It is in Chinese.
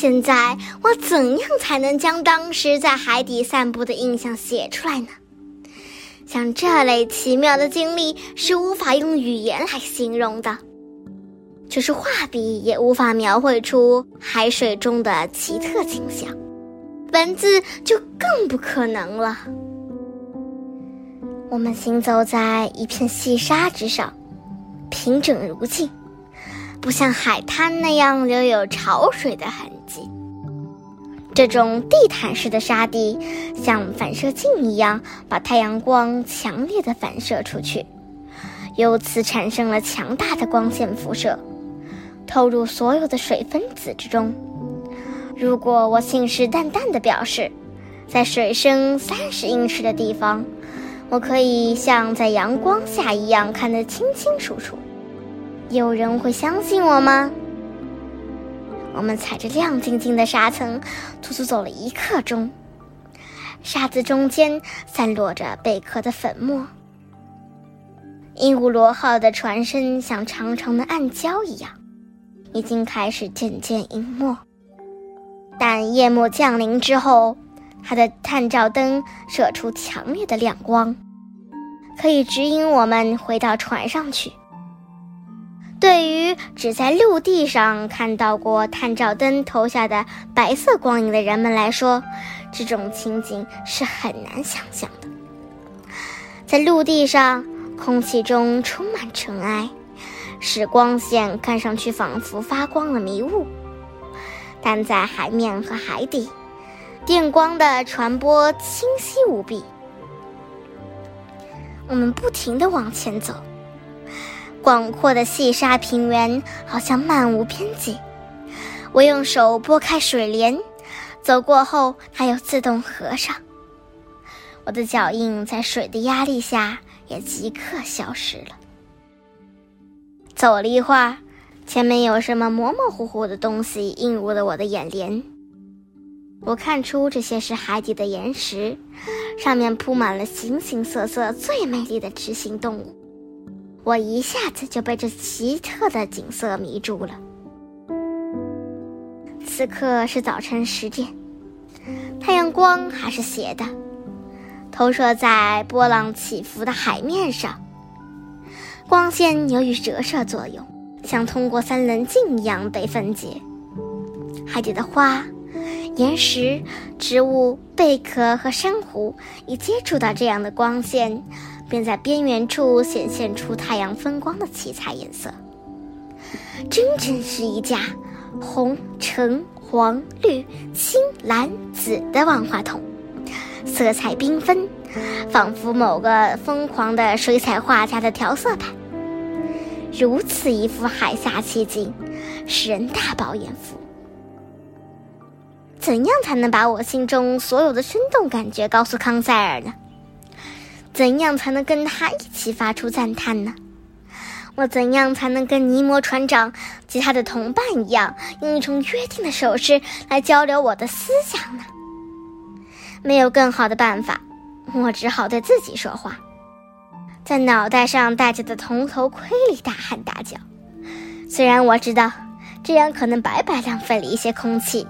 现在我怎样才能将当时在海底散步的印象写出来呢？像这类奇妙的经历是无法用语言来形容的，就是画笔也无法描绘出海水中的奇特景象，文字就更不可能了。我们行走在一片细沙之上，平整如镜，不像海滩那样留有潮水的痕。这种地毯式的沙地，像反射镜一样，把太阳光强烈的反射出去，由此产生了强大的光线辐射，透入所有的水分子之中。如果我信誓旦旦地表示，在水深三十英尺的地方，我可以像在阳光下一样看得清清楚楚，有人会相信我吗？我们踩着亮晶晶的沙层，足足走了一刻钟。沙子中间散落着贝壳的粉末。鹦鹉螺号的船身像长长的暗礁一样，已经开始渐渐隐没。但夜幕降临之后，它的探照灯射出强烈的亮光，可以指引我们回到船上去。对于只在陆地上看到过探照灯投下的白色光影的人们来说，这种情景是很难想象的。在陆地上，空气中充满尘埃，使光线看上去仿佛发光的迷雾；但在海面和海底，电光的传播清晰无比。我们不停地往前走。广阔的细沙平原好像漫无边际。我用手拨开水帘，走过后它又自动合上。我的脚印在水的压力下也即刻消失了。走了一会儿，前面有什么模模糊糊的东西映入了我的眼帘。我看出这些是海底的岩石，上面铺满了形形色色最美丽的雌性动物。我一下子就被这奇特的景色迷住了。此刻是早晨十点，太阳光还是斜的，投射在波浪起伏的海面上。光线由于折射作用，像通过三棱镜一样被分解。海底的花、岩石、植物、贝壳和珊瑚一接触到这样的光线。便在边缘处显现出太阳分光的七彩颜色，真真是一架红、橙、黄、绿、青、蓝、紫的万花筒，色彩缤纷，仿佛某个疯狂的水彩画家的调色盘。如此一幅海下奇景，使人大饱眼福。怎样才能把我心中所有的生动感觉告诉康塞尔呢？怎样才能跟他一起发出赞叹呢？我怎样才能跟尼摩船长及他的同伴一样，用一种约定的手势来交流我的思想呢？没有更好的办法，我只好对自己说话，在脑袋上戴着的铜头盔里大喊大叫。虽然我知道这样可能白白浪费了一些空气。